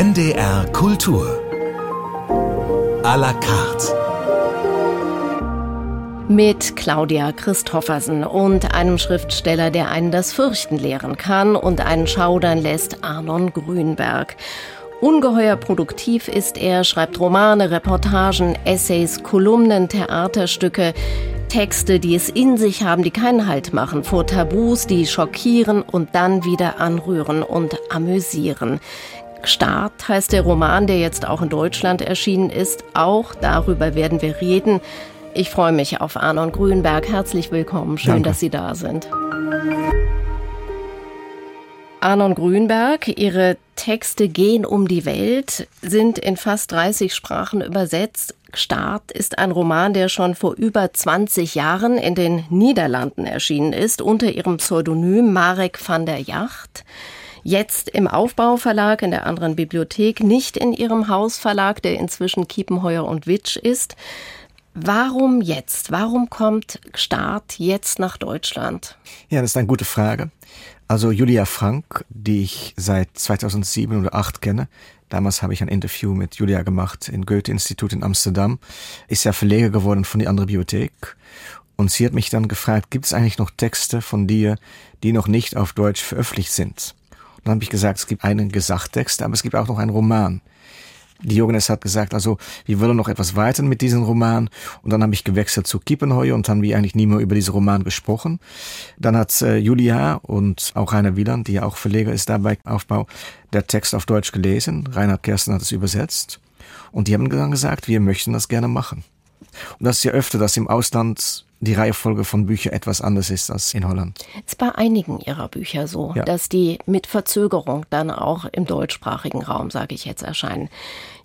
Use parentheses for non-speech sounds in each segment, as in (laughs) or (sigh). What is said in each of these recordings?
NDR Kultur. A la carte. Mit Claudia Christoffersen und einem Schriftsteller, der einen das Fürchten lehren kann und einen schaudern lässt, Arnon Grünberg. Ungeheuer produktiv ist er, schreibt Romane, Reportagen, Essays, Kolumnen, Theaterstücke. Texte, die es in sich haben, die keinen Halt machen vor Tabus, die schockieren und dann wieder anrühren und amüsieren. Start heißt der Roman, der jetzt auch in Deutschland erschienen ist. Auch darüber werden wir reden. Ich freue mich auf Arnon Grünberg. Herzlich willkommen. Schön, Danke. dass Sie da sind. Arnon Grünberg, Ihre Texte gehen um die Welt, sind in fast 30 Sprachen übersetzt. Start ist ein Roman, der schon vor über 20 Jahren in den Niederlanden erschienen ist, unter ihrem Pseudonym Marek van der Yacht. Jetzt im Aufbauverlag in der anderen Bibliothek, nicht in ihrem Hausverlag, der inzwischen Kiepenheuer und Witsch ist. Warum jetzt? Warum kommt Start jetzt nach Deutschland? Ja, das ist eine gute Frage. Also Julia Frank, die ich seit 2007 oder 2008 kenne, damals habe ich ein Interview mit Julia gemacht im Goethe-Institut in Amsterdam, ist ja Verleger geworden von die andere Bibliothek. Und sie hat mich dann gefragt, gibt es eigentlich noch Texte von dir, die noch nicht auf Deutsch veröffentlicht sind? Dann habe ich gesagt, es gibt einen Gesagtext, aber es gibt auch noch einen Roman. Diogenes hat gesagt, also wir wollen noch etwas weiter mit diesem Roman. Und dann habe ich gewechselt zu Kiepenheuer und haben wir eigentlich nie mehr über diesen Roman gesprochen. Dann hat äh, Julia und auch Rainer Wieland, die ja auch Verleger ist dabei Aufbau, der Text auf Deutsch gelesen. Reinhard Kersten hat es übersetzt. Und die haben dann gesagt, wir möchten das gerne machen. Und das ist ja öfter, dass im Ausland die Reihefolge von Büchern etwas anders ist als in Holland. Es ist bei einigen ihrer Bücher so, ja. dass die mit Verzögerung dann auch im deutschsprachigen Raum, sage ich jetzt, erscheinen.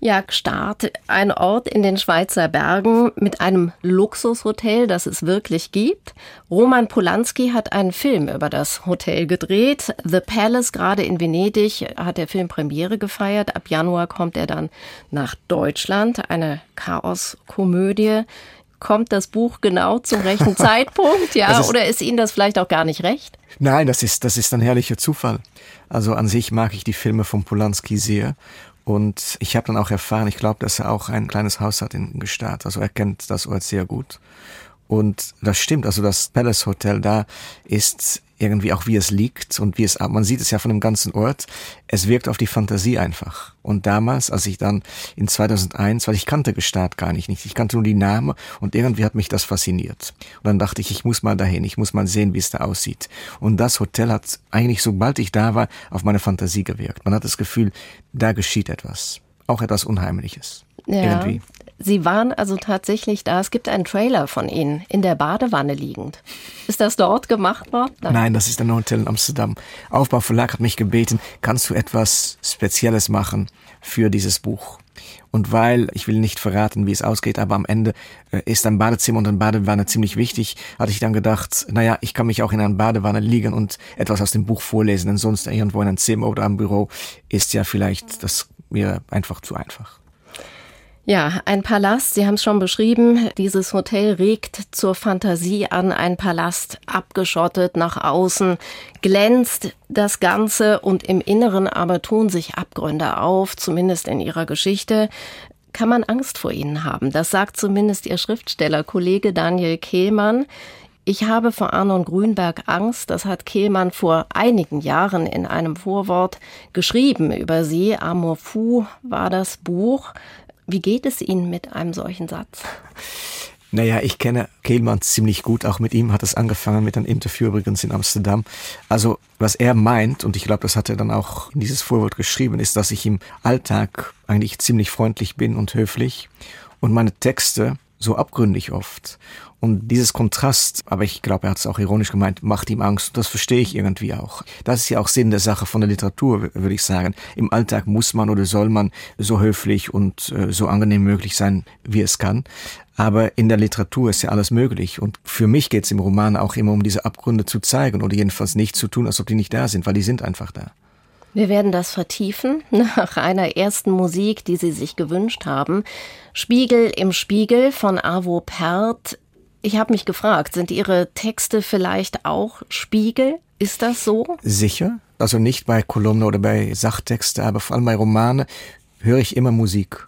Ja, Start, ein Ort in den Schweizer Bergen mit einem Luxushotel, das es wirklich gibt. Roman Polanski hat einen Film über das Hotel gedreht. The Palace, gerade in Venedig, hat der Film Premiere gefeiert. Ab Januar kommt er dann nach Deutschland. Eine Chaoskomödie kommt das Buch genau zum rechten (laughs) Zeitpunkt, ja? Ist, oder ist Ihnen das vielleicht auch gar nicht recht? Nein, das ist, das ist ein herrlicher Zufall. Also an sich mag ich die Filme von Polanski sehr. Und ich habe dann auch erfahren, ich glaube, dass er auch ein kleines Haus hat in Gstaad. Also er kennt das Ort sehr gut. Und das stimmt, also das Palace Hotel da ist irgendwie auch wie es liegt und wie es, man sieht es ja von dem ganzen Ort, es wirkt auf die Fantasie einfach. Und damals, als ich dann in 2001, weil ich kannte Gestart gar nicht, nicht, ich kannte nur die Namen und irgendwie hat mich das fasziniert. Und dann dachte ich, ich muss mal dahin, ich muss mal sehen, wie es da aussieht. Und das Hotel hat eigentlich, sobald ich da war, auf meine Fantasie gewirkt. Man hat das Gefühl, da geschieht etwas. Auch etwas Unheimliches. Ja. Irgendwie. Sie waren also tatsächlich da. Es gibt einen Trailer von Ihnen in der Badewanne liegend. Ist das dort gemacht worden? Nein, Nein das ist ein Hotel in Amsterdam. Aufbauverlag hat mich gebeten, kannst du etwas Spezielles machen für dieses Buch? Und weil, ich will nicht verraten, wie es ausgeht, aber am Ende äh, ist ein Badezimmer und eine Badewanne ziemlich wichtig, hatte ich dann gedacht, naja, ich kann mich auch in einer Badewanne liegen und etwas aus dem Buch vorlesen, denn sonst irgendwo in einem Zimmer oder am Büro ist ja vielleicht das mir einfach zu einfach. Ja, ein Palast, Sie haben es schon beschrieben, dieses Hotel regt zur Fantasie an, ein Palast abgeschottet nach außen, glänzt das Ganze und im Inneren aber tun sich Abgründe auf, zumindest in ihrer Geschichte. Kann man Angst vor ihnen haben? Das sagt zumindest Ihr Schriftstellerkollege Daniel Kehlmann. Ich habe vor Arnon Grünberg Angst, das hat Kehlmann vor einigen Jahren in einem Vorwort geschrieben über sie. Amor Fou war das Buch. Wie geht es Ihnen mit einem solchen Satz? Naja, ich kenne Kehlmann ziemlich gut. Auch mit ihm hat es angefangen mit einem Interview übrigens in Amsterdam. Also, was er meint, und ich glaube, das hat er dann auch in dieses Vorwort geschrieben, ist, dass ich im Alltag eigentlich ziemlich freundlich bin und höflich und meine Texte so abgründig oft. Und dieses Kontrast, aber ich glaube, er hat es auch ironisch gemeint, macht ihm Angst. Das verstehe ich irgendwie auch. Das ist ja auch Sinn der Sache von der Literatur, würde ich sagen. Im Alltag muss man oder soll man so höflich und äh, so angenehm möglich sein, wie es kann. Aber in der Literatur ist ja alles möglich. Und für mich geht es im Roman auch immer um diese Abgründe zu zeigen oder jedenfalls nicht zu tun, als ob die nicht da sind, weil die sind einfach da. Wir werden das vertiefen (laughs) nach einer ersten Musik, die Sie sich gewünscht haben. Spiegel im Spiegel von Avo Pert. Ich habe mich gefragt, sind Ihre Texte vielleicht auch Spiegel? Ist das so? Sicher. Also nicht bei Kolumnen oder bei Sachtexten, aber vor allem bei Romanen höre ich immer Musik.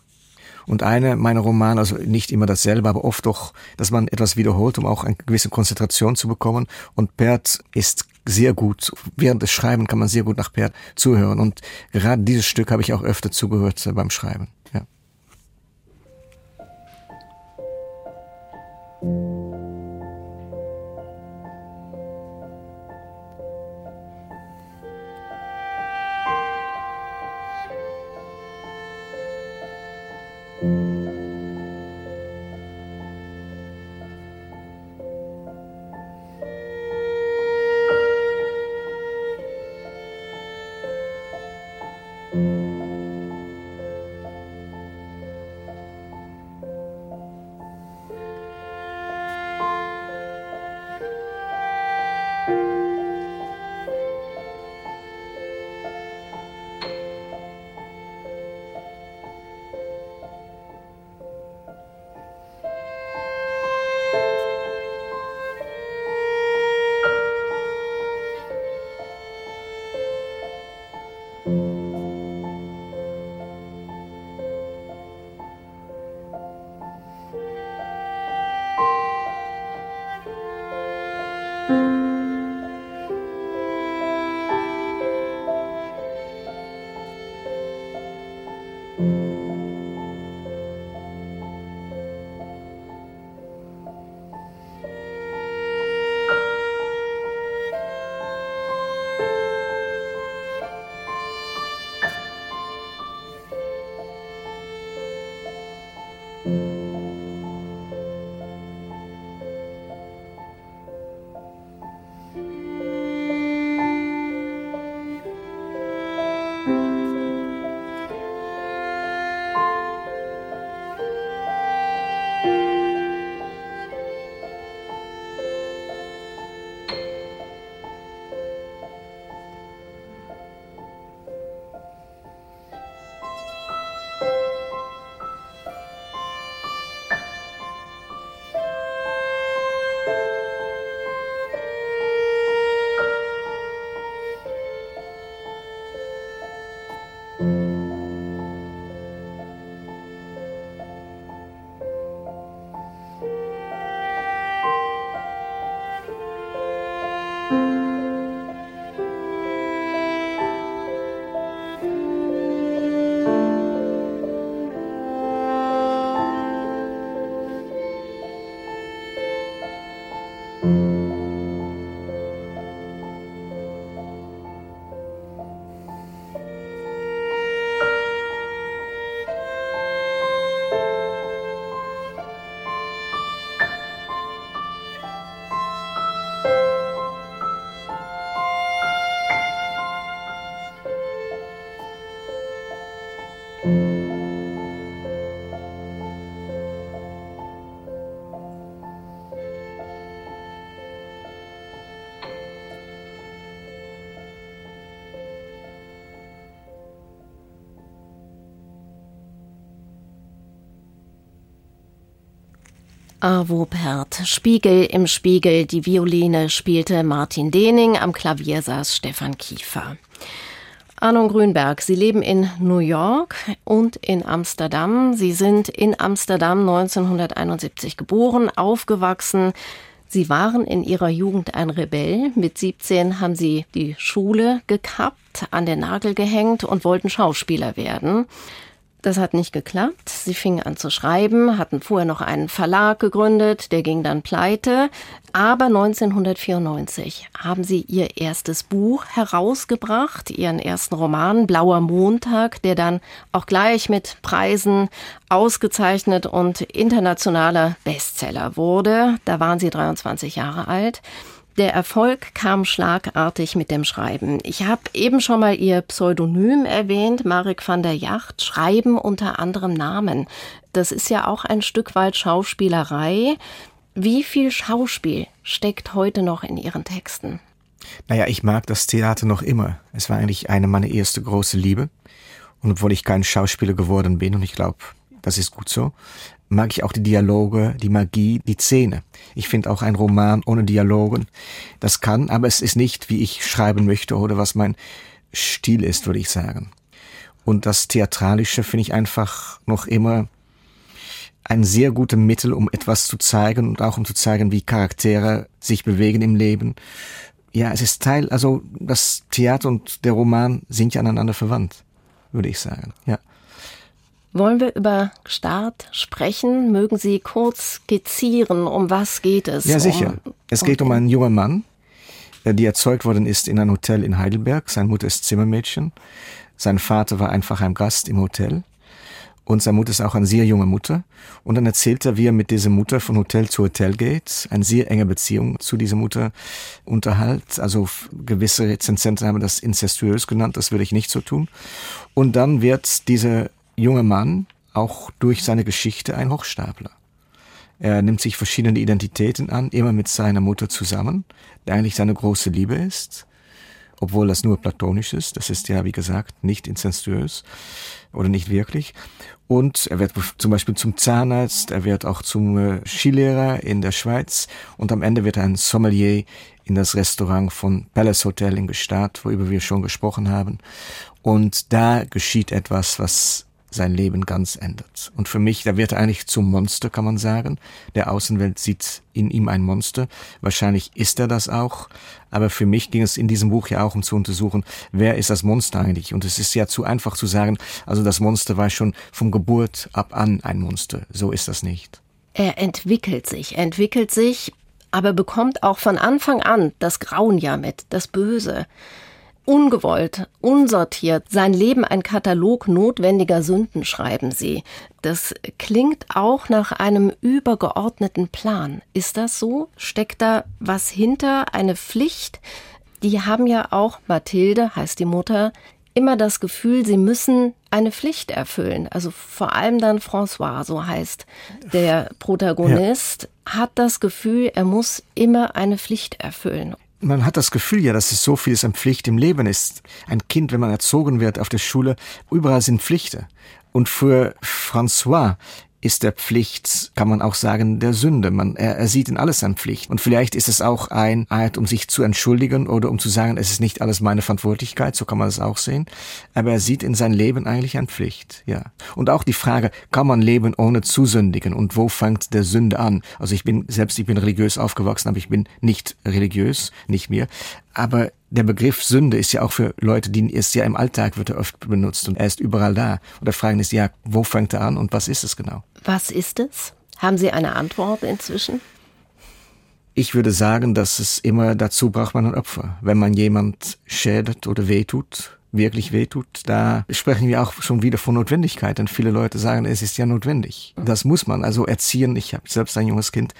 Und eine meiner Romane, also nicht immer dasselbe, aber oft doch, dass man etwas wiederholt, um auch eine gewisse Konzentration zu bekommen. Und Bert ist sehr gut. Während des Schreiben kann man sehr gut nach Bert zuhören. Und gerade dieses Stück habe ich auch öfter zugehört beim Schreiben. Ja. Avopert, Spiegel im Spiegel, die Violine spielte Martin Dening, am Klavier saß Stefan Kiefer. Arnon Grünberg, Sie leben in New York und in Amsterdam. Sie sind in Amsterdam 1971 geboren, aufgewachsen. Sie waren in Ihrer Jugend ein Rebell. Mit 17 haben Sie die Schule gekappt, an den Nagel gehängt und wollten Schauspieler werden. Das hat nicht geklappt. Sie fingen an zu schreiben, hatten vorher noch einen Verlag gegründet, der ging dann pleite. Aber 1994 haben sie ihr erstes Buch herausgebracht, ihren ersten Roman Blauer Montag, der dann auch gleich mit Preisen ausgezeichnet und internationaler Bestseller wurde. Da waren sie 23 Jahre alt. Der Erfolg kam schlagartig mit dem Schreiben. Ich habe eben schon mal Ihr Pseudonym erwähnt, Marek van der Yacht, Schreiben unter anderem Namen. Das ist ja auch ein Stück weit Schauspielerei. Wie viel Schauspiel steckt heute noch in Ihren Texten? Naja, ich mag das Theater noch immer. Es war eigentlich eine meiner erste große Liebe. Und obwohl ich kein Schauspieler geworden bin, und ich glaube, das ist gut so, mag ich auch die Dialoge, die Magie, die Szene. Ich finde auch ein Roman ohne Dialogen, das kann, aber es ist nicht, wie ich schreiben möchte oder was mein Stil ist, würde ich sagen. Und das Theatralische finde ich einfach noch immer ein sehr gutes Mittel, um etwas zu zeigen und auch um zu zeigen, wie Charaktere sich bewegen im Leben. Ja, es ist Teil, also das Theater und der Roman sind ja aneinander verwandt, würde ich sagen, ja. Wollen wir über Start sprechen? Mögen Sie kurz skizzieren, um was geht es? Ja, sicher. Um, es geht um einen jungen Mann, die erzeugt worden ist in einem Hotel in Heidelberg. Seine Mutter ist Zimmermädchen. Sein Vater war einfach ein Gast im Hotel. Und seine Mutter ist auch eine sehr junge Mutter. Und dann erzählt er, wie er mit dieser Mutter von Hotel zu Hotel geht, eine sehr enge Beziehung zu dieser Mutter unterhält. Also gewisse Rezensenten haben das incestuös genannt, das würde ich nicht so tun. Und dann wird dieser junge Mann auch durch seine Geschichte ein Hochstapler. Er nimmt sich verschiedene Identitäten an, immer mit seiner Mutter zusammen, der eigentlich seine große Liebe ist, obwohl das nur platonisch ist. Das ist ja, wie gesagt, nicht incestuös oder nicht wirklich. Und er wird zum Beispiel zum Zahnarzt, er wird auch zum äh, Skilehrer in der Schweiz und am Ende wird er ein Sommelier in das Restaurant von Palace Hotel in Gstaad, worüber wir schon gesprochen haben. Und da geschieht etwas, was sein Leben ganz ändert. Und für mich, da wird er eigentlich zum Monster, kann man sagen. Der Außenwelt sieht in ihm ein Monster. Wahrscheinlich ist er das auch. Aber für mich ging es in diesem Buch ja auch um zu untersuchen, wer ist das Monster eigentlich? Und es ist ja zu einfach zu sagen, also das Monster war schon vom Geburt ab an ein Monster. So ist das nicht. Er entwickelt sich, entwickelt sich, aber bekommt auch von Anfang an das Grauen ja mit, das Böse ungewollt, unsortiert, sein Leben ein Katalog notwendiger Sünden, schreiben Sie. Das klingt auch nach einem übergeordneten Plan. Ist das so? Steckt da was hinter, eine Pflicht? Die haben ja auch, Mathilde heißt die Mutter, immer das Gefühl, sie müssen eine Pflicht erfüllen. Also vor allem dann François, so heißt der Protagonist, ja. hat das Gefühl, er muss immer eine Pflicht erfüllen man hat das Gefühl ja, dass es so vieles an Pflicht im Leben ist. Ein Kind, wenn man erzogen wird auf der Schule, überall sind Pflichten. Und für François ist der Pflicht, kann man auch sagen, der Sünde. Man, er, er sieht in alles an Pflicht. Und vielleicht ist es auch ein Art, um sich zu entschuldigen oder um zu sagen, es ist nicht alles meine Verantwortlichkeit, so kann man es auch sehen. Aber er sieht in sein Leben eigentlich an Pflicht, ja. Und auch die Frage, kann man leben ohne zu sündigen? Und wo fängt der Sünde an? Also ich bin, selbst ich bin religiös aufgewachsen, aber ich bin nicht religiös, nicht mehr. Aber der Begriff Sünde ist ja auch für Leute, die ist ja im Alltag wird er oft benutzt und er ist überall da. Und der Frage ist ja, wo fängt er an und was ist es genau? Was ist es? Haben Sie eine Antwort inzwischen? Ich würde sagen, dass es immer dazu braucht man ein Opfer. Wenn man jemand schädet oder wehtut, wirklich wehtut, da sprechen wir auch schon wieder von Notwendigkeit. Denn viele Leute sagen, es ist ja notwendig. Das muss man also erziehen. Ich habe selbst ein junges Kind.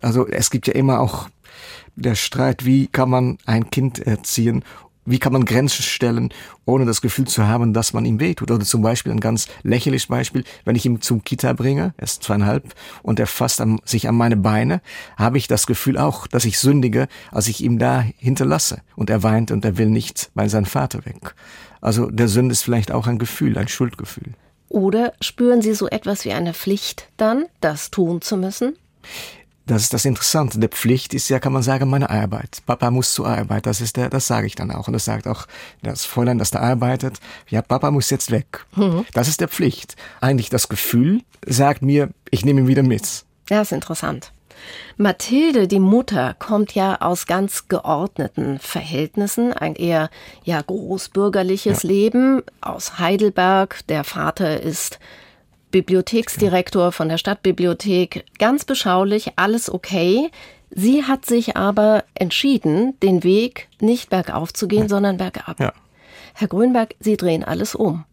Also es gibt ja immer auch der Streit, wie kann man ein Kind erziehen, wie kann man Grenzen stellen, ohne das Gefühl zu haben, dass man ihm wehtut. Oder zum Beispiel ein ganz lächerliches Beispiel, wenn ich ihn zum Kita bringe, er ist zweieinhalb, und er fasst an, sich an meine Beine, habe ich das Gefühl auch, dass ich sündige, als ich ihm da hinterlasse. Und er weint und er will nicht bei seinem Vater weg. Also der Sünde ist vielleicht auch ein Gefühl, ein Schuldgefühl. Oder spüren Sie so etwas wie eine Pflicht dann, das tun zu müssen? Das ist das Interessante. Der Pflicht ist ja, kann man sagen, meine Arbeit. Papa muss zur Arbeit. Das ist der, das sage ich dann auch. Und das sagt auch das Fräulein, das da arbeitet. Ja, Papa muss jetzt weg. Mhm. Das ist der Pflicht. Eigentlich das Gefühl sagt mir, ich nehme ihn wieder mit. Ja, ist interessant. Mathilde, die Mutter, kommt ja aus ganz geordneten Verhältnissen, ein eher ja großbürgerliches ja. Leben aus Heidelberg. Der Vater ist Bibliotheksdirektor von der Stadtbibliothek. Ganz beschaulich, alles okay. Sie hat sich aber entschieden, den Weg nicht bergauf zu gehen, ja. sondern bergab. Ja. Herr Grünberg, Sie drehen alles um.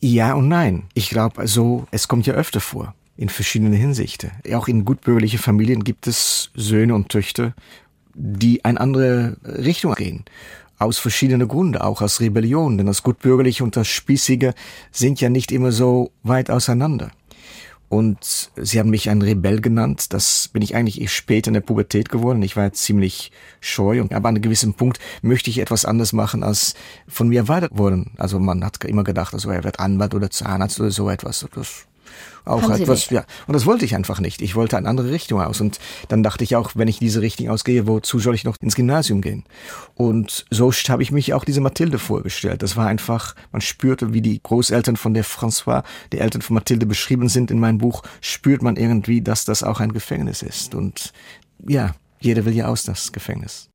Ja und nein. Ich glaube, so, es kommt ja öfter vor. In verschiedenen Hinsichten. Auch in gutbürgerlichen Familien gibt es Söhne und Töchter, die eine andere Richtung gehen aus verschiedenen Gründen, auch aus Rebellion, denn das Gutbürgerliche und das Spießige sind ja nicht immer so weit auseinander. Und sie haben mich ein Rebell genannt. Das bin ich eigentlich später in der Pubertät geworden. Ich war ziemlich scheu aber an einem gewissen Punkt möchte ich etwas anderes machen, als von mir erwartet worden. Also man hat immer gedacht, also er wird Anwalt oder Zahnarzt oder so etwas. Das auch Haben etwas, ja. Und das wollte ich einfach nicht. Ich wollte eine andere Richtung aus. Und dann dachte ich auch, wenn ich diese Richtung ausgehe, wozu soll ich noch ins Gymnasium gehen? Und so habe ich mich auch diese Mathilde vorgestellt. Das war einfach, man spürte, wie die Großeltern von der François, die Eltern von Mathilde beschrieben sind in meinem Buch, spürt man irgendwie, dass das auch ein Gefängnis ist. Und ja, jeder will ja aus das Gefängnis.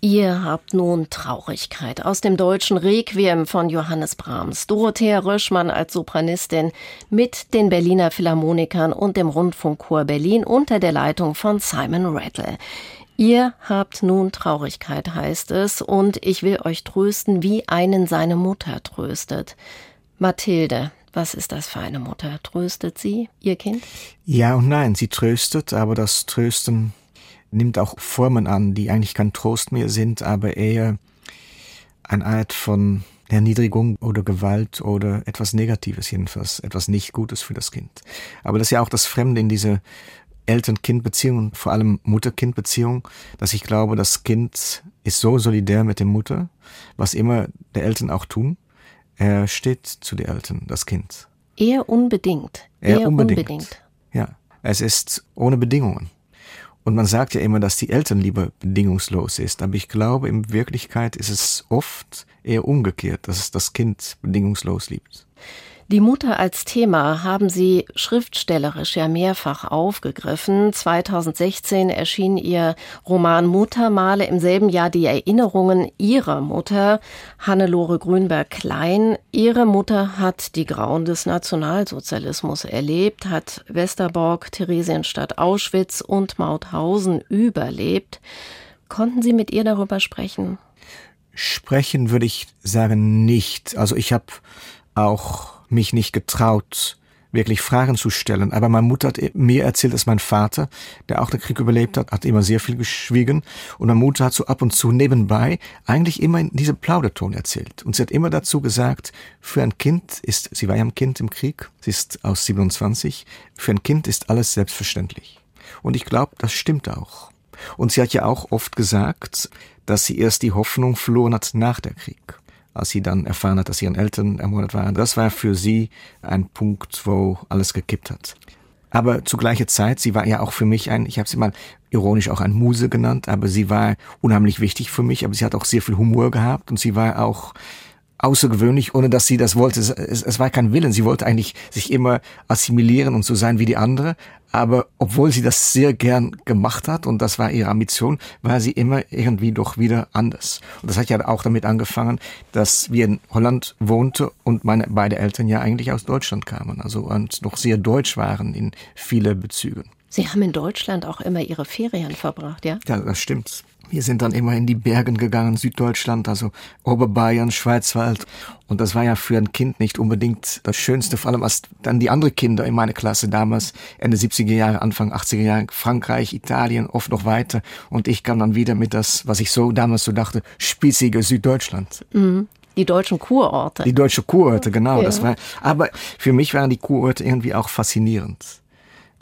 Ihr habt nun Traurigkeit aus dem deutschen Requiem von Johannes Brahms, Dorothea Röschmann als Sopranistin mit den Berliner Philharmonikern und dem Rundfunkchor Berlin unter der Leitung von Simon Rattle. Ihr habt nun Traurigkeit, heißt es, und ich will euch trösten, wie einen seine Mutter tröstet. Mathilde, was ist das für eine Mutter? Tröstet sie ihr Kind? Ja und nein, sie tröstet, aber das Trösten nimmt auch Formen an, die eigentlich kein Trost mehr sind, aber eher eine Art von Erniedrigung oder Gewalt oder etwas Negatives jedenfalls, etwas nicht Gutes für das Kind. Aber das ist ja auch das Fremde in dieser Eltern-Kind-Beziehung, vor allem Mutter-Kind-Beziehung, dass ich glaube, das Kind ist so solidär mit der Mutter, was immer der Eltern auch tun, er steht zu den Eltern, das Kind. Eher unbedingt. Eher, Eher unbedingt. unbedingt. Ja, es ist ohne Bedingungen. Und man sagt ja immer, dass die Elternliebe bedingungslos ist, aber ich glaube, in Wirklichkeit ist es oft eher umgekehrt, dass es das Kind bedingungslos liebt. Die Mutter als Thema haben Sie schriftstellerisch ja mehrfach aufgegriffen. 2016 erschien Ihr Roman Muttermale, im selben Jahr die Erinnerungen Ihrer Mutter, Hannelore Grünberg-Klein. Ihre Mutter hat die Grauen des Nationalsozialismus erlebt, hat Westerbork, Theresienstadt, Auschwitz und Mauthausen überlebt. Konnten Sie mit ihr darüber sprechen? Sprechen würde ich sagen nicht. Also ich habe auch mich nicht getraut, wirklich Fragen zu stellen. Aber meine Mutter hat mir erzählt, dass mein Vater, der auch den Krieg überlebt hat, hat immer sehr viel geschwiegen. Und meine Mutter hat so ab und zu nebenbei eigentlich immer in diesem Plauderton erzählt. Und sie hat immer dazu gesagt, für ein Kind ist, sie war ja ein Kind im Krieg, sie ist aus 27, für ein Kind ist alles selbstverständlich. Und ich glaube, das stimmt auch. Und sie hat ja auch oft gesagt, dass sie erst die Hoffnung verloren hat nach der Krieg als sie dann erfahren hat, dass ihren Eltern ermordet waren. Das war für sie ein Punkt, wo alles gekippt hat. Aber zu gleicher Zeit, sie war ja auch für mich ein, ich habe sie mal ironisch auch ein Muse genannt, aber sie war unheimlich wichtig für mich, aber sie hat auch sehr viel Humor gehabt und sie war auch außergewöhnlich, ohne dass sie das wollte. Es, es, es, war kein Willen. Sie wollte eigentlich sich immer assimilieren und so sein wie die andere. Aber obwohl sie das sehr gern gemacht hat und das war ihre Ambition, war sie immer irgendwie doch wieder anders. Und das hat ja auch damit angefangen, dass wir in Holland wohnte und meine beide Eltern ja eigentlich aus Deutschland kamen. Also und noch sehr deutsch waren in viele Bezügen. Sie haben in Deutschland auch immer Ihre Ferien verbracht, ja? Ja, das stimmt. Wir sind dann immer in die Bergen gegangen, Süddeutschland, also Oberbayern, Schweizwald. Und das war ja für ein Kind nicht unbedingt das Schönste, vor allem als dann die anderen Kinder in meiner Klasse damals, Ende 70er Jahre, Anfang 80er Jahre, Frankreich, Italien, oft noch weiter. Und ich kam dann wieder mit das, was ich so damals so dachte, spießige Süddeutschland. Mhm. Die deutschen Kurorte. Die deutsche Kurorte, genau. Ja. Das war, aber für mich waren die Kurorte irgendwie auch faszinierend.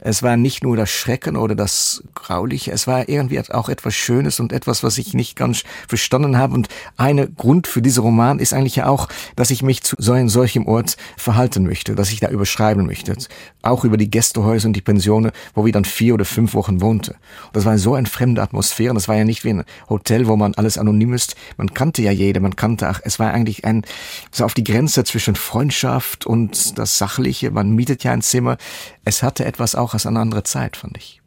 Es war nicht nur das Schrecken oder das Grauliche, es war irgendwie auch etwas Schönes und etwas, was ich nicht ganz verstanden habe. Und ein Grund für diesen Roman ist eigentlich ja auch, dass ich mich zu so einem solchen Ort verhalten möchte, dass ich da überschreiben möchte. Auch über die Gästehäuser und die Pensionen, wo wir dann vier oder fünf Wochen wohnte. Das war so eine fremde Atmosphäre. Das war ja nicht wie ein Hotel, wo man alles anonym ist. Man kannte ja jede, man kannte, ach, es war eigentlich ein, so auf die Grenze zwischen Freundschaft und das Sachliche. Man mietet ja ein Zimmer. Es hatte etwas auch aus einer anderen Zeit, fand ich.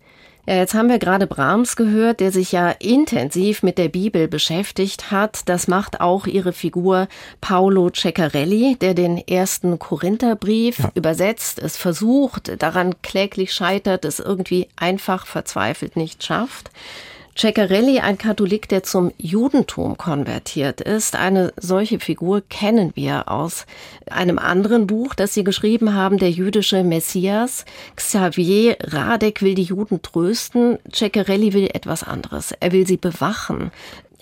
Ja, jetzt haben wir gerade Brahms gehört, der sich ja intensiv mit der Bibel beschäftigt hat. Das macht auch ihre Figur Paolo Ceccarelli, der den ersten Korintherbrief ja. übersetzt, es versucht, daran kläglich scheitert, es irgendwie einfach verzweifelt nicht schafft. Ceccarelli, ein Katholik, der zum Judentum konvertiert ist. Eine solche Figur kennen wir aus einem anderen Buch, das Sie geschrieben haben, der jüdische Messias. Xavier Radek will die Juden trösten. Ceccarelli will etwas anderes. Er will sie bewachen.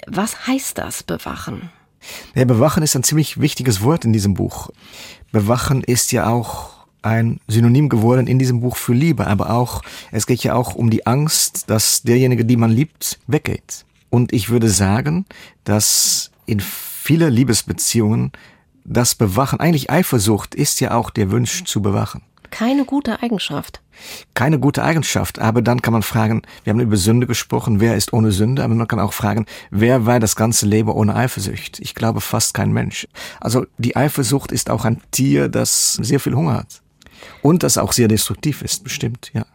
Was heißt das, bewachen? Ja, bewachen ist ein ziemlich wichtiges Wort in diesem Buch. Bewachen ist ja auch ein Synonym geworden in diesem Buch für Liebe, aber auch, es geht ja auch um die Angst, dass derjenige, die man liebt, weggeht. Und ich würde sagen, dass in viele Liebesbeziehungen das Bewachen, eigentlich Eifersucht ist ja auch der Wunsch zu bewachen. Keine gute Eigenschaft. Keine gute Eigenschaft, aber dann kann man fragen, wir haben über Sünde gesprochen, wer ist ohne Sünde, aber man kann auch fragen, wer war das ganze Leben ohne Eifersucht? Ich glaube fast kein Mensch. Also die Eifersucht ist auch ein Tier, das sehr viel Hunger hat. Und das auch sehr destruktiv ist, bestimmt, ja.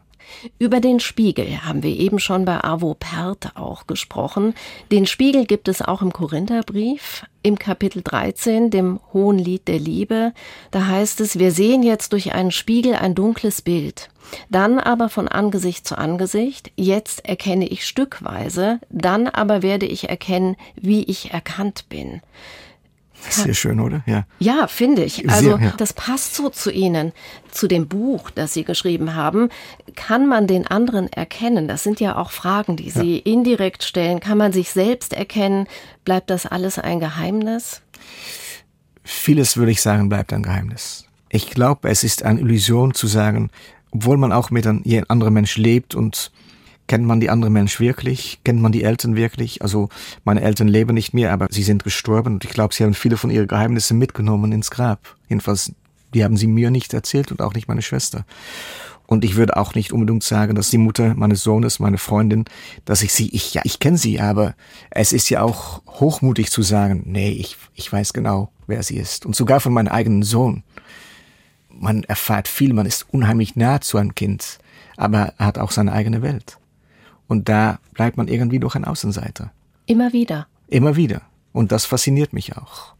Über den Spiegel haben wir eben schon bei Avo Pert auch gesprochen. Den Spiegel gibt es auch im Korintherbrief, im Kapitel 13, dem Hohen Lied der Liebe. Da heißt es, wir sehen jetzt durch einen Spiegel ein dunkles Bild. Dann aber von Angesicht zu Angesicht. Jetzt erkenne ich stückweise. Dann aber werde ich erkennen, wie ich erkannt bin. Sehr schön, oder? Ja, ja finde ich. Also Sehr, ja. das passt so zu Ihnen, zu dem Buch, das Sie geschrieben haben. Kann man den anderen erkennen? Das sind ja auch Fragen, die Sie ja. indirekt stellen. Kann man sich selbst erkennen? Bleibt das alles ein Geheimnis? Vieles würde ich sagen, bleibt ein Geheimnis. Ich glaube, es ist eine Illusion zu sagen, obwohl man auch mit einem anderen Mensch lebt und Kennt man die andere Mensch wirklich? Kennt man die Eltern wirklich? Also meine Eltern leben nicht mehr, aber sie sind gestorben und ich glaube, sie haben viele von ihren Geheimnissen mitgenommen ins Grab. Jedenfalls, die haben sie mir nicht erzählt und auch nicht meine Schwester. Und ich würde auch nicht unbedingt sagen, dass die Mutter meines Sohnes, meine Freundin, dass ich sie, ich, ja, ich kenne sie, aber es ist ja auch hochmutig zu sagen, nee, ich, ich weiß genau, wer sie ist. Und sogar von meinem eigenen Sohn. Man erfahrt viel, man ist unheimlich nah zu einem Kind, aber er hat auch seine eigene Welt. Und da bleibt man irgendwie doch ein Außenseiter. Immer wieder. Immer wieder. Und das fasziniert mich auch.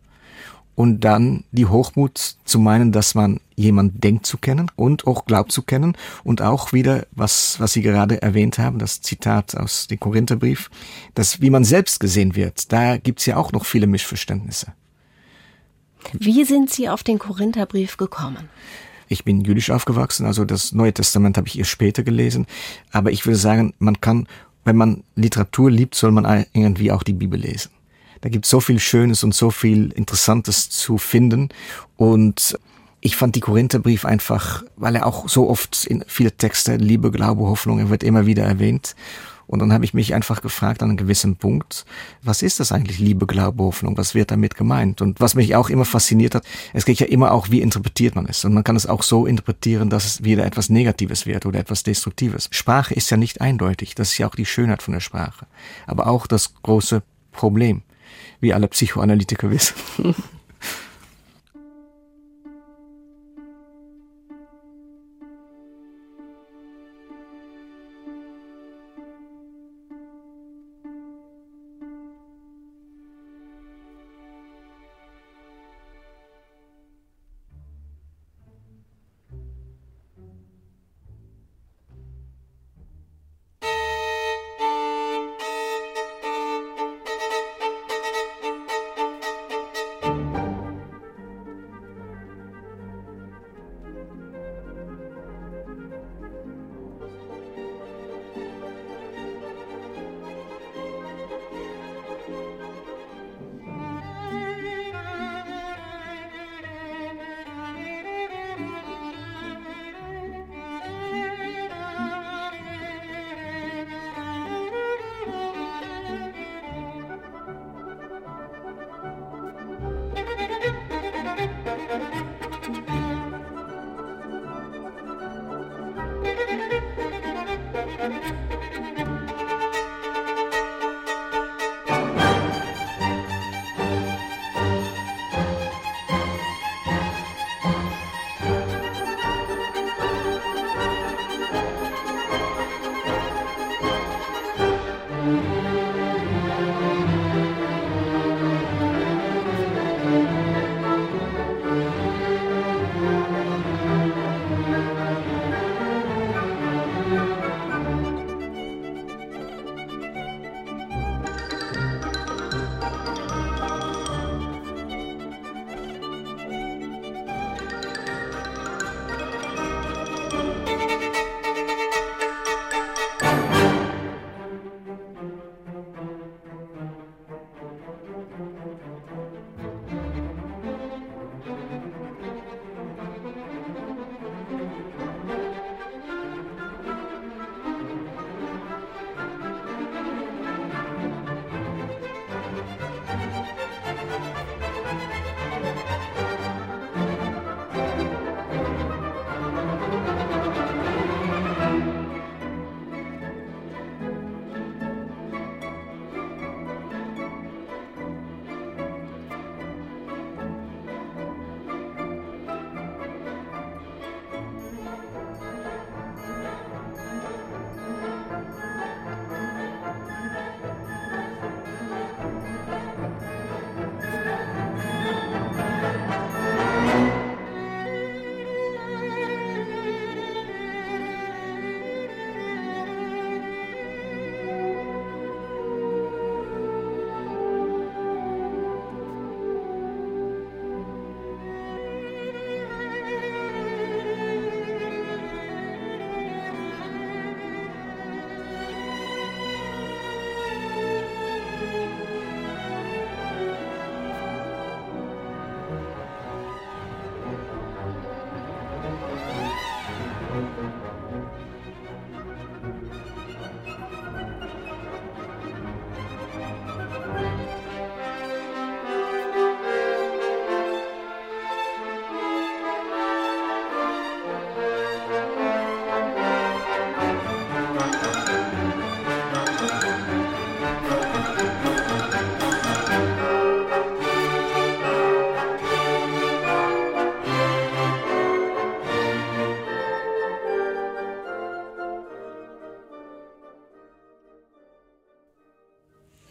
Und dann die Hochmut zu meinen, dass man jemand denkt zu kennen und auch glaubt zu kennen. Und auch wieder, was, was Sie gerade erwähnt haben, das Zitat aus dem Korintherbrief, dass wie man selbst gesehen wird, da gibt's ja auch noch viele Missverständnisse. Wie sind Sie auf den Korintherbrief gekommen? Ich bin jüdisch aufgewachsen, also das Neue Testament habe ich erst später gelesen. Aber ich würde sagen, man kann, wenn man Literatur liebt, soll man irgendwie auch die Bibel lesen. Da gibt es so viel Schönes und so viel Interessantes zu finden. Und ich fand die Korintherbrief einfach, weil er auch so oft in viele Texte, Liebe, Glaube, Hoffnung, er wird immer wieder erwähnt. Und dann habe ich mich einfach gefragt an einem gewissen Punkt, was ist das eigentlich, Liebe, Glaube, Hoffnung? Was wird damit gemeint? Und was mich auch immer fasziniert hat, es geht ja immer auch, wie interpretiert man es? Und man kann es auch so interpretieren, dass es wieder etwas Negatives wird oder etwas Destruktives. Sprache ist ja nicht eindeutig. Das ist ja auch die Schönheit von der Sprache. Aber auch das große Problem, wie alle Psychoanalytiker wissen. (laughs)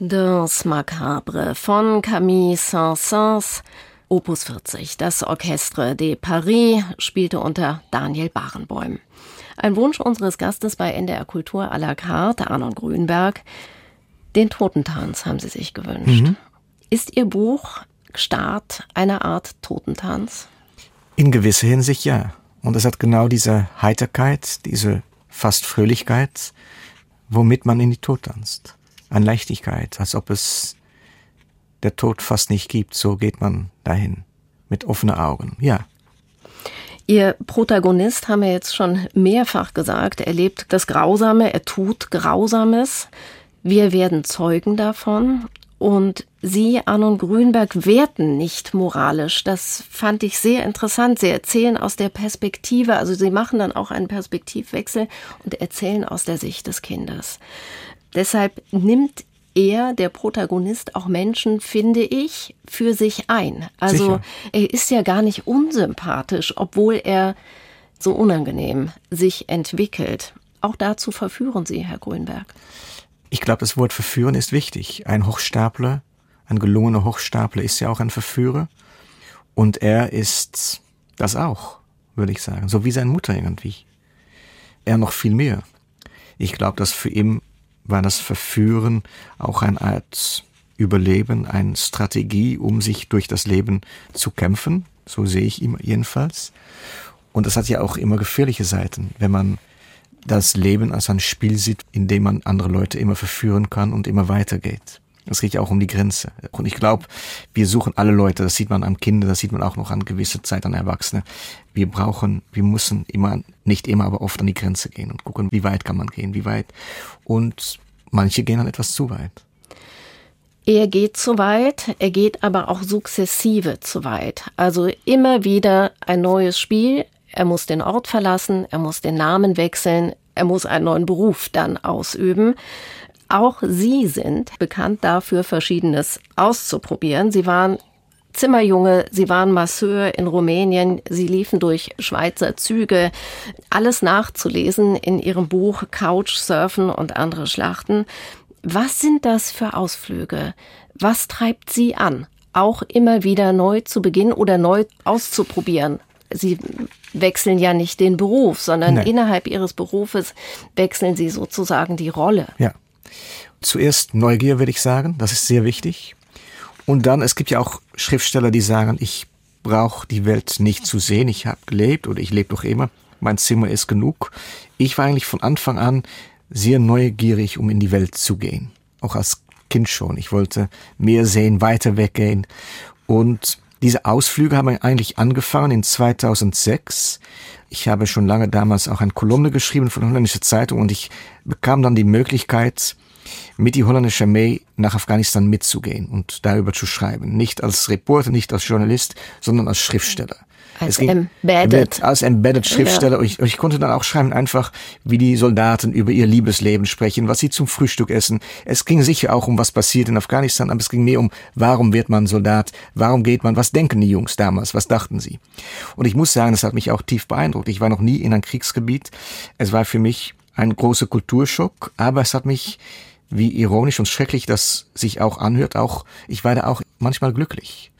Danse Macabre von Camille Saint-Saëns, Opus 40. Das Orchestre de Paris spielte unter Daniel Barenbäum. Ein Wunsch unseres Gastes bei NDR Kultur à la carte, Arnon Grünberg. Den Totentanz haben Sie sich gewünscht. Mhm. Ist Ihr Buch Start eine Art Totentanz? In gewisser Hinsicht ja. Und es hat genau diese Heiterkeit, diese fast Fröhlichkeit, womit man in die Tod tanzt an Leichtigkeit, als ob es der Tod fast nicht gibt. So geht man dahin mit offenen Augen. Ja. Ihr Protagonist, haben wir jetzt schon mehrfach gesagt, erlebt das Grausame, er tut Grausames. Wir werden Zeugen davon. Und Sie, Arnon Grünberg, werten nicht moralisch. Das fand ich sehr interessant. Sie erzählen aus der Perspektive, also Sie machen dann auch einen Perspektivwechsel und erzählen aus der Sicht des Kindes. Deshalb nimmt er, der Protagonist, auch Menschen, finde ich, für sich ein. Also Sicher. er ist ja gar nicht unsympathisch, obwohl er so unangenehm sich entwickelt. Auch dazu verführen Sie, Herr Grünberg. Ich glaube, das Wort verführen ist wichtig. Ein Hochstapler, ein gelungener Hochstapler ist ja auch ein Verführer. Und er ist das auch, würde ich sagen. So wie seine Mutter irgendwie. Er noch viel mehr. Ich glaube, dass für ihn war das Verführen auch eine Art Überleben, eine Strategie, um sich durch das Leben zu kämpfen. So sehe ich ihn jedenfalls. Und das hat ja auch immer gefährliche Seiten, wenn man das Leben als ein Spiel sieht, in dem man andere Leute immer verführen kann und immer weitergeht. Es geht ja auch um die Grenze. Und ich glaube, wir suchen alle Leute, das sieht man an Kindern, das sieht man auch noch an gewisser Zeit an Erwachsene. Wir brauchen, wir müssen immer, nicht immer, aber oft an die Grenze gehen und gucken, wie weit kann man gehen, wie weit. Und manche gehen dann etwas zu weit. Er geht zu weit, er geht aber auch sukzessive zu weit. Also immer wieder ein neues Spiel. Er muss den Ort verlassen, er muss den Namen wechseln, er muss einen neuen Beruf dann ausüben. Auch Sie sind bekannt dafür, Verschiedenes auszuprobieren. Sie waren Zimmerjunge, Sie waren Masseur in Rumänien, Sie liefen durch Schweizer Züge. Alles nachzulesen in Ihrem Buch Couchsurfen und andere Schlachten. Was sind das für Ausflüge? Was treibt Sie an, auch immer wieder neu zu beginnen oder neu auszuprobieren? Sie wechseln ja nicht den Beruf, sondern Nein. innerhalb Ihres Berufes wechseln Sie sozusagen die Rolle. Ja. Zuerst Neugier, würde ich sagen, das ist sehr wichtig. Und dann, es gibt ja auch Schriftsteller, die sagen, ich brauche die Welt nicht zu sehen, ich habe gelebt oder ich lebe doch immer, mein Zimmer ist genug. Ich war eigentlich von Anfang an sehr neugierig, um in die Welt zu gehen. Auch als Kind schon. Ich wollte mehr sehen, weiter weggehen. Und diese Ausflüge haben eigentlich angefangen in 2006. Ich habe schon lange damals auch eine Kolumne geschrieben von der Holländische Zeitung und ich bekam dann die Möglichkeit, mit die holländische Armee nach Afghanistan mitzugehen und darüber zu schreiben. Nicht als Reporter, nicht als Journalist, sondern als Schriftsteller. Als embedded. Als embedded Schriftsteller. Ja. Ich, ich konnte dann auch schreiben, einfach, wie die Soldaten über ihr Liebesleben sprechen, was sie zum Frühstück essen. Es ging sicher auch um, was passiert in Afghanistan, aber es ging mehr um, warum wird man Soldat? Warum geht man? Was denken die Jungs damals? Was dachten sie? Und ich muss sagen, das hat mich auch tief beeindruckt. Ich war noch nie in einem Kriegsgebiet. Es war für mich ein großer Kulturschock, aber es hat mich wie ironisch und schrecklich das sich auch anhört, auch, ich war da auch manchmal glücklich.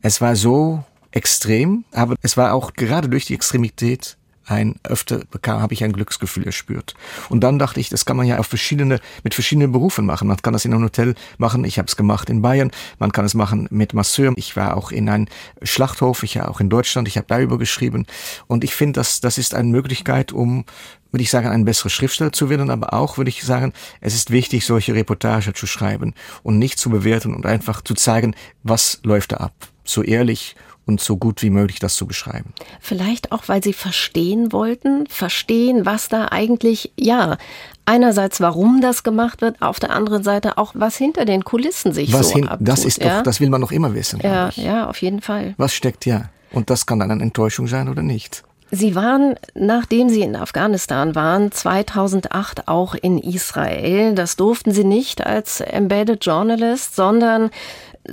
Es war so extrem, aber es war auch gerade durch die Extremität ein öfter bekam, habe ich ein Glücksgefühl erspürt. Und dann dachte ich, das kann man ja auf verschiedene, mit verschiedenen Berufen machen. Man kann das in einem Hotel machen. Ich habe es gemacht in Bayern. Man kann es machen mit Masseur. Ich war auch in einem Schlachthof. Ich war auch in Deutschland. Ich habe darüber geschrieben. Und ich finde, dass das ist eine Möglichkeit, um würde ich sagen, ein besserer Schriftsteller zu werden, aber auch würde ich sagen, es ist wichtig, solche Reportage zu schreiben und nicht zu bewerten und einfach zu zeigen, was läuft da ab. So ehrlich und so gut wie möglich das zu beschreiben. Vielleicht auch, weil Sie verstehen wollten, verstehen, was da eigentlich, ja, einerseits, warum das gemacht wird, auf der anderen Seite auch, was hinter den Kulissen sich was so hin, abtut. Das ist ja? doch, das will man noch immer wissen. Ja, ja, auf jeden Fall. Was steckt ja? Und das kann dann eine Enttäuschung sein oder nicht. Sie waren, nachdem Sie in Afghanistan waren, 2008 auch in Israel. Das durften Sie nicht als Embedded Journalist, sondern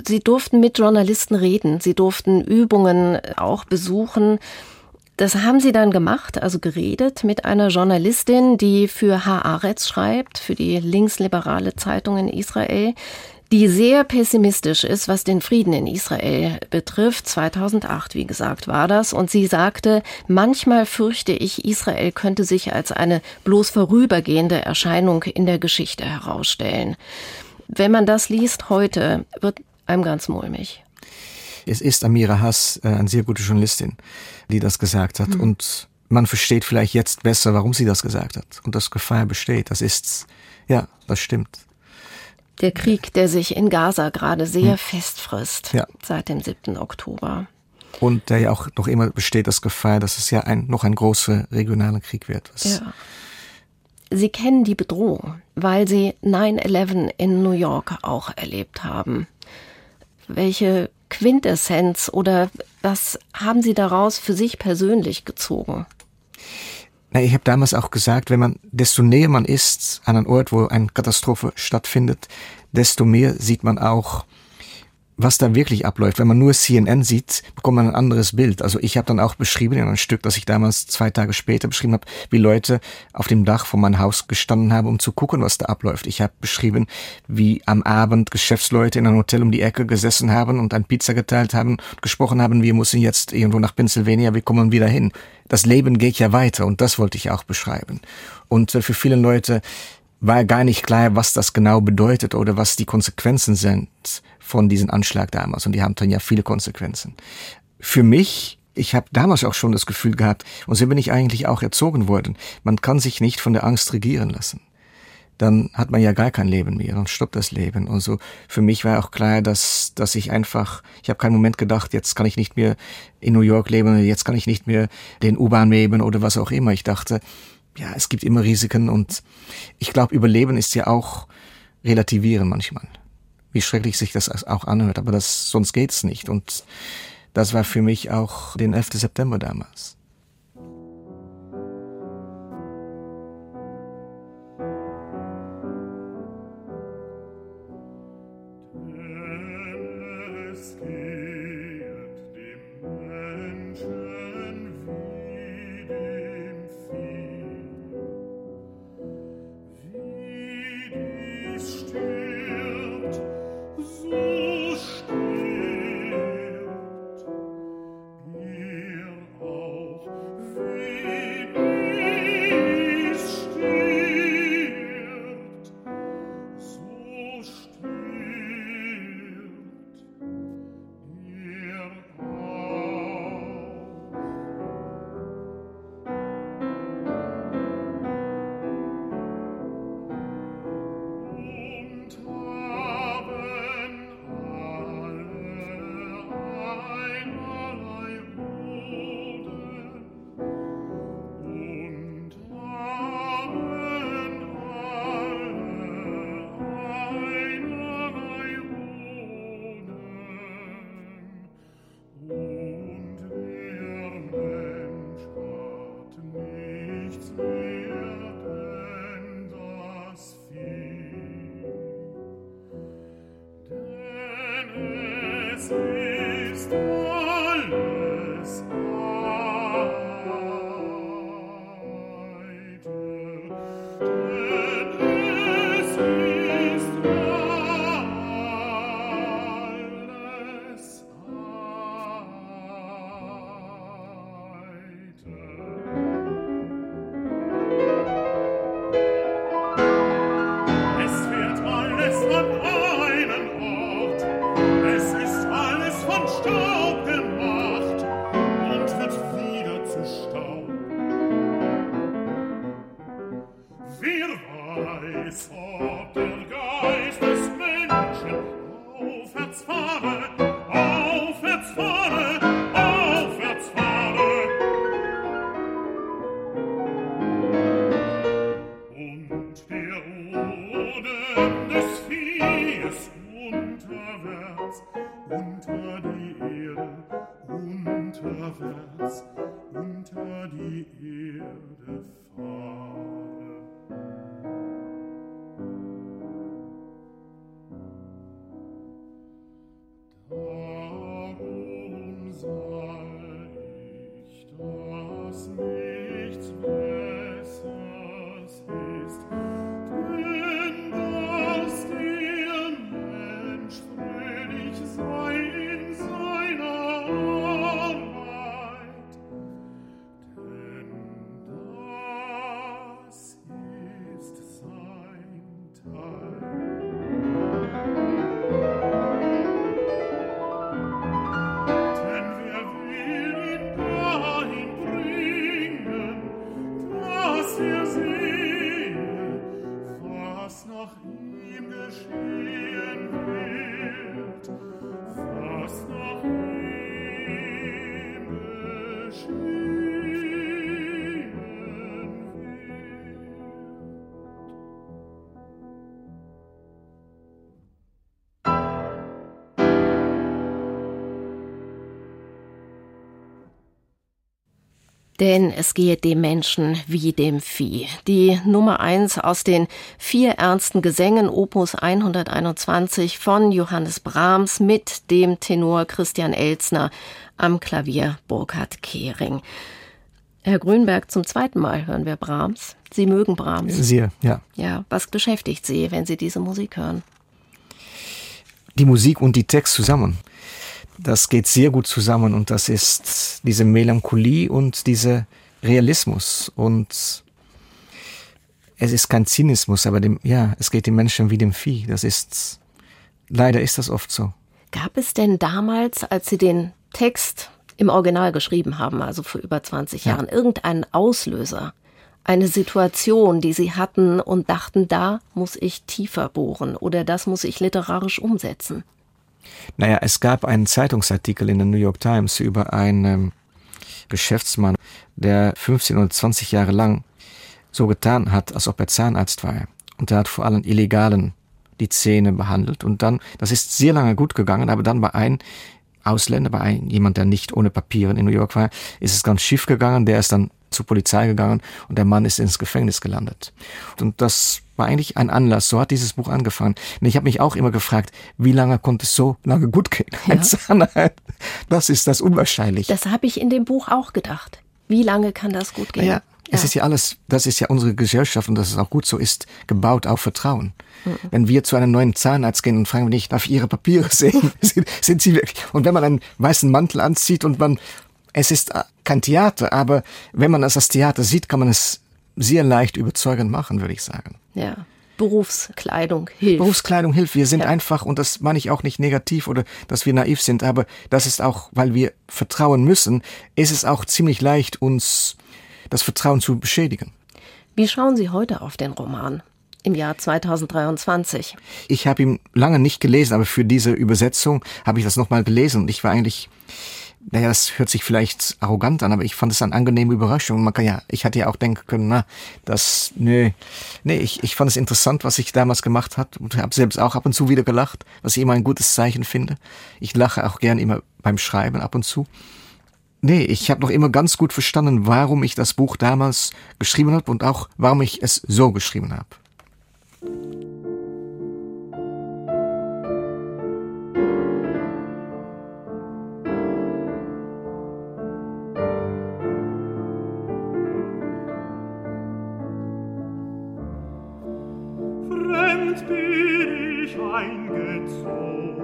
Sie durften mit Journalisten reden. Sie durften Übungen auch besuchen. Das haben Sie dann gemacht, also geredet mit einer Journalistin, die für Haaretz schreibt, für die linksliberale Zeitung in Israel, die sehr pessimistisch ist, was den Frieden in Israel betrifft. 2008, wie gesagt, war das. Und sie sagte, manchmal fürchte ich, Israel könnte sich als eine bloß vorübergehende Erscheinung in der Geschichte herausstellen. Wenn man das liest heute, wird einem ganz mulmig. Es ist Amira Hass, äh, eine sehr gute Journalistin, die das gesagt hat. Mhm. Und man versteht vielleicht jetzt besser, warum sie das gesagt hat. Und das Gefahr besteht. Das ist, ja, das stimmt. Der Krieg, der sich in Gaza gerade sehr hm. festfrisst, ja. seit dem 7. Oktober. Und der ja auch noch immer besteht das Gefahr, dass es ja ein, noch ein großer regionaler Krieg wird. ja. Sie kennen die Bedrohung, weil Sie 9-11 in New York auch erlebt haben. Welche Quintessenz oder was haben Sie daraus für sich persönlich gezogen? Na, ich habe damals auch gesagt, wenn man, desto näher man ist an einen Ort, wo eine Katastrophe stattfindet, desto mehr sieht man auch, was da wirklich abläuft. Wenn man nur CNN sieht, bekommt man ein anderes Bild. Also ich habe dann auch beschrieben in einem Stück, das ich damals zwei Tage später beschrieben habe, wie Leute auf dem Dach von meinem Haus gestanden haben, um zu gucken, was da abläuft. Ich habe beschrieben, wie am Abend Geschäftsleute in einem Hotel um die Ecke gesessen haben und ein Pizza geteilt haben, gesprochen haben, wir müssen jetzt irgendwo nach Pennsylvania, wir kommen wieder hin. Das Leben geht ja weiter und das wollte ich auch beschreiben. Und äh, für viele Leute war gar nicht klar, was das genau bedeutet oder was die Konsequenzen sind von diesem Anschlag damals. Und die haben dann ja viele Konsequenzen. Für mich, ich habe damals auch schon das Gefühl gehabt, und so bin ich eigentlich auch erzogen worden, man kann sich nicht von der Angst regieren lassen. Dann hat man ja gar kein Leben mehr, dann stoppt das Leben. Und so für mich war auch klar, dass, dass ich einfach, ich habe keinen Moment gedacht, jetzt kann ich nicht mehr in New York leben, jetzt kann ich nicht mehr den U-Bahn nehmen oder was auch immer. Ich dachte, ja, es gibt immer Risiken und ich glaube, Überleben ist ja auch relativieren manchmal wie schrecklich sich das auch anhört, aber das, sonst geht's nicht. Und das war für mich auch den 11. September damals. Denn es gehe dem Menschen wie dem Vieh. Die Nummer eins aus den vier ernsten Gesängen Opus 121 von Johannes Brahms mit dem Tenor Christian Elsner am Klavier Burkhard Kehring. Herr Grünberg, zum zweiten Mal hören wir Brahms. Sie mögen Brahms. Sehr, ja. Ja, was beschäftigt Sie, wenn Sie diese Musik hören? Die Musik und die Text zusammen das geht sehr gut zusammen und das ist diese Melancholie und dieser Realismus und es ist kein Zynismus, aber dem, ja, es geht den Menschen wie dem Vieh. Das ist, leider ist das oft so. Gab es denn damals, als Sie den Text im Original geschrieben haben, also vor über 20 ja. Jahren, irgendeinen Auslöser, eine Situation, die Sie hatten und dachten, da muss ich tiefer bohren oder das muss ich literarisch umsetzen? Naja, es gab einen Zeitungsartikel in der New York Times über einen Geschäftsmann, der 15 oder 20 Jahre lang so getan hat, als ob er Zahnarzt war. Und er hat vor allem Illegalen die Zähne behandelt. Und dann, das ist sehr lange gut gegangen, aber dann bei einem Ausländer, bei einem, jemand, der nicht ohne Papieren in New York war, ist es ganz schief gegangen. Der ist dann zur Polizei gegangen und der Mann ist ins Gefängnis gelandet. Und das war eigentlich ein Anlass. So hat dieses Buch angefangen. Und ich habe mich auch immer gefragt, wie lange konnte es so lange gut gehen? Ja. Das ist das unwahrscheinlich. Das habe ich in dem Buch auch gedacht. Wie lange kann das gut gehen? Ja, es ist ja alles, das ist ja unsere Gesellschaft und das ist auch gut so ist, gebaut auf Vertrauen. Mhm. Wenn wir zu einem neuen Zahnarzt gehen und fragen, ich darf Ihre Papiere (laughs) sehen, sind, sind Sie wirklich, und wenn man einen weißen Mantel anzieht und man, es ist kein Theater, aber wenn man es als Theater sieht, kann man es sehr leicht überzeugend machen, würde ich sagen. Ja. Berufskleidung hilft. Berufskleidung hilft. Wir sind ja. einfach, und das meine ich auch nicht negativ oder dass wir naiv sind, aber das ist auch, weil wir vertrauen müssen, ist es auch ziemlich leicht, uns das Vertrauen zu beschädigen. Wie schauen Sie heute auf den Roman? Im Jahr 2023. Ich habe ihn lange nicht gelesen, aber für diese Übersetzung habe ich das nochmal gelesen und ich war eigentlich naja, das hört sich vielleicht arrogant an, aber ich fand es eine angenehme Überraschung. Man kann ja, ich hatte ja auch denken können, na, das, nö, nee, ich, ich fand es interessant, was ich damals gemacht hat und habe selbst auch ab und zu wieder gelacht, was ich immer ein gutes Zeichen finde. Ich lache auch gern immer beim Schreiben ab und zu. Nee, ich habe noch immer ganz gut verstanden, warum ich das Buch damals geschrieben habe und auch warum ich es so geschrieben habe. mich eingezogen,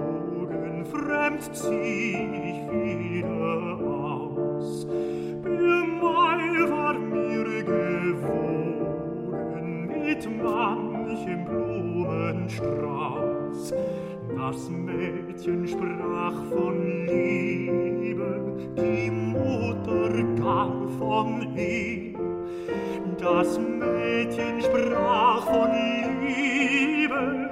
fremd zieh ich wieder aus. Bemei war mir gewogen, mit manchem Blumenstrauß. Das Mädchen sprach von Liebe, die Mutter kam von ihm. Das Mädchen sprach von Liebe,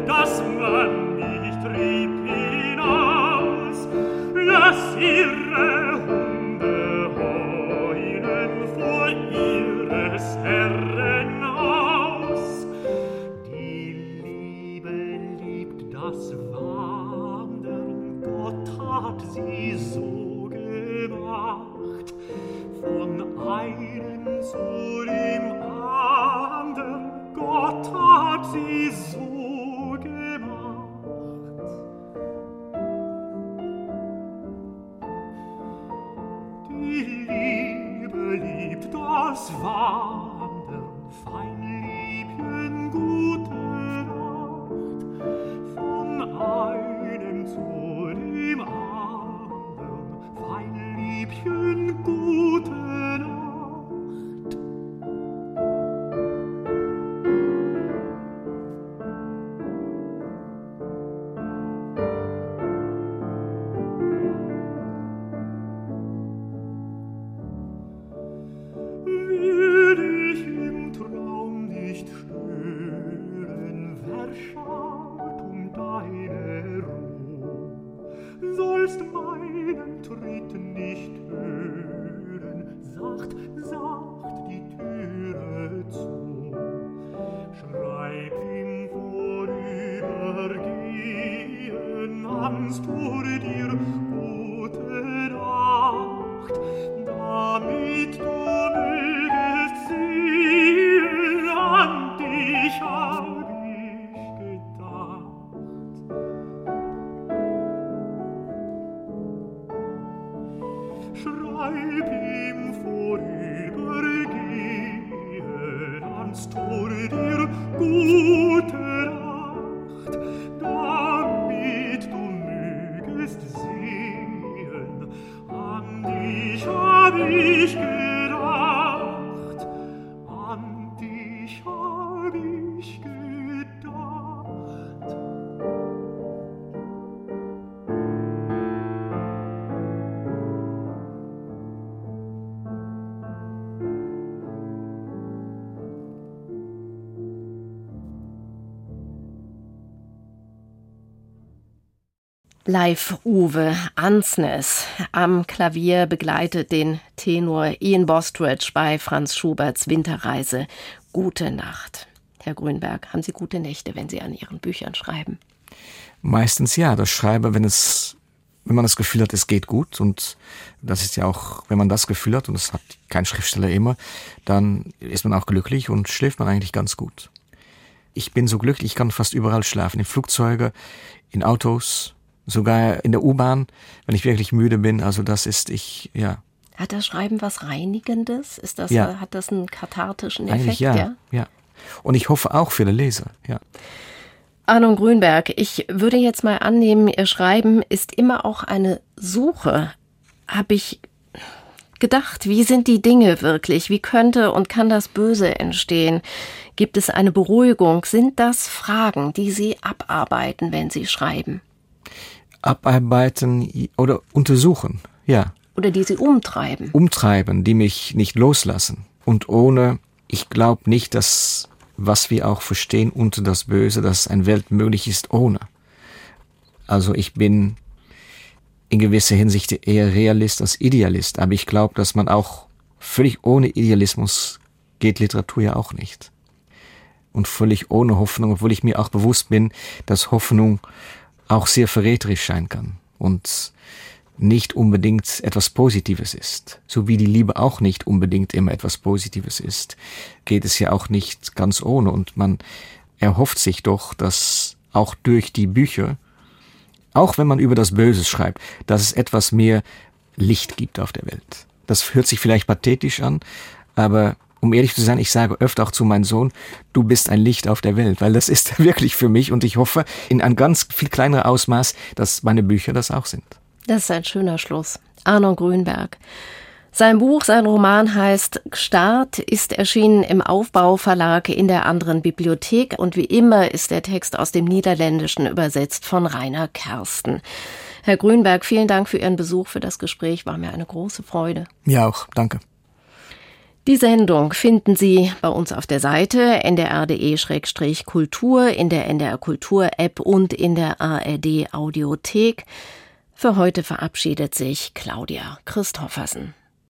上 Live Uwe Ansnes am Klavier begleitet den Tenor Ian Bostridge bei Franz Schuberts Winterreise. Gute Nacht. Herr Grünberg, haben Sie gute Nächte, wenn Sie an Ihren Büchern schreiben? Meistens ja, das Schreibe, wenn es, wenn man das Gefühl hat, es geht gut und das ist ja auch, wenn man das Gefühl hat und das hat kein Schriftsteller immer, dann ist man auch glücklich und schläft man eigentlich ganz gut. Ich bin so glücklich, ich kann fast überall schlafen, in Flugzeuge, in Autos, sogar in der U-Bahn, wenn ich wirklich müde bin. Also das ist ich, ja. Hat das Schreiben was Reinigendes? Ist das, Ja. äh, hat das einen kathartischen Effekt? Eigentlich ja, ja. Und ich hoffe auch für den Leser, ja. Arnon Grünberg, ich würde jetzt mal annehmen, Ihr Schreiben ist immer auch eine Suche. Habe ich gedacht, wie sind die Dinge wirklich? Wie könnte und kann das Böse entstehen? Gibt es eine Beruhigung? Sind das Fragen, die Sie abarbeiten, wenn Sie schreiben? Abarbeiten oder untersuchen, ja. Oder die Sie umtreiben? umtreiben, die mich nicht loslassen. Und ohne, ich glaube nicht, dass was wir auch verstehen unter das Böse, dass ein Welt möglich ist ohne. Also ich bin in gewisser Hinsicht eher Realist als Idealist, aber ich glaube, dass man auch völlig ohne Idealismus geht Literatur ja auch nicht. Und völlig ohne Hoffnung, obwohl ich mir auch bewusst bin, dass Hoffnung auch sehr verräterisch sein kann und nicht unbedingt etwas Positives ist. So wie die Liebe auch nicht unbedingt immer etwas Positives ist, geht es ja auch nicht ganz ohne. Und man erhofft sich doch, dass auch durch die Bücher, auch wenn man über das Böse schreibt, dass es etwas mehr Licht gibt auf der Welt. Das hört sich vielleicht pathetisch an, aber um ehrlich zu sein, ich sage öfter auch zu meinem Sohn, du bist ein Licht auf der Welt, weil das ist (laughs) wirklich für mich und ich hoffe in ein ganz viel kleinerer Ausmaß, dass meine Bücher das auch sind. Das ist ein schöner Schluss. Arno Grünberg. Sein Buch, sein Roman heißt Start, ist erschienen im Aufbau Verlag in der anderen Bibliothek und wie immer ist der Text aus dem Niederländischen übersetzt von Rainer Kersten. Herr Grünberg, vielen Dank für Ihren Besuch, für das Gespräch, war mir eine große Freude. Mir auch, danke. Die Sendung finden Sie bei uns auf der Seite ndr.de-kultur, in der NDR Kultur App und in der ARD Audiothek. Für heute verabschiedet sich Claudia Christoffersen.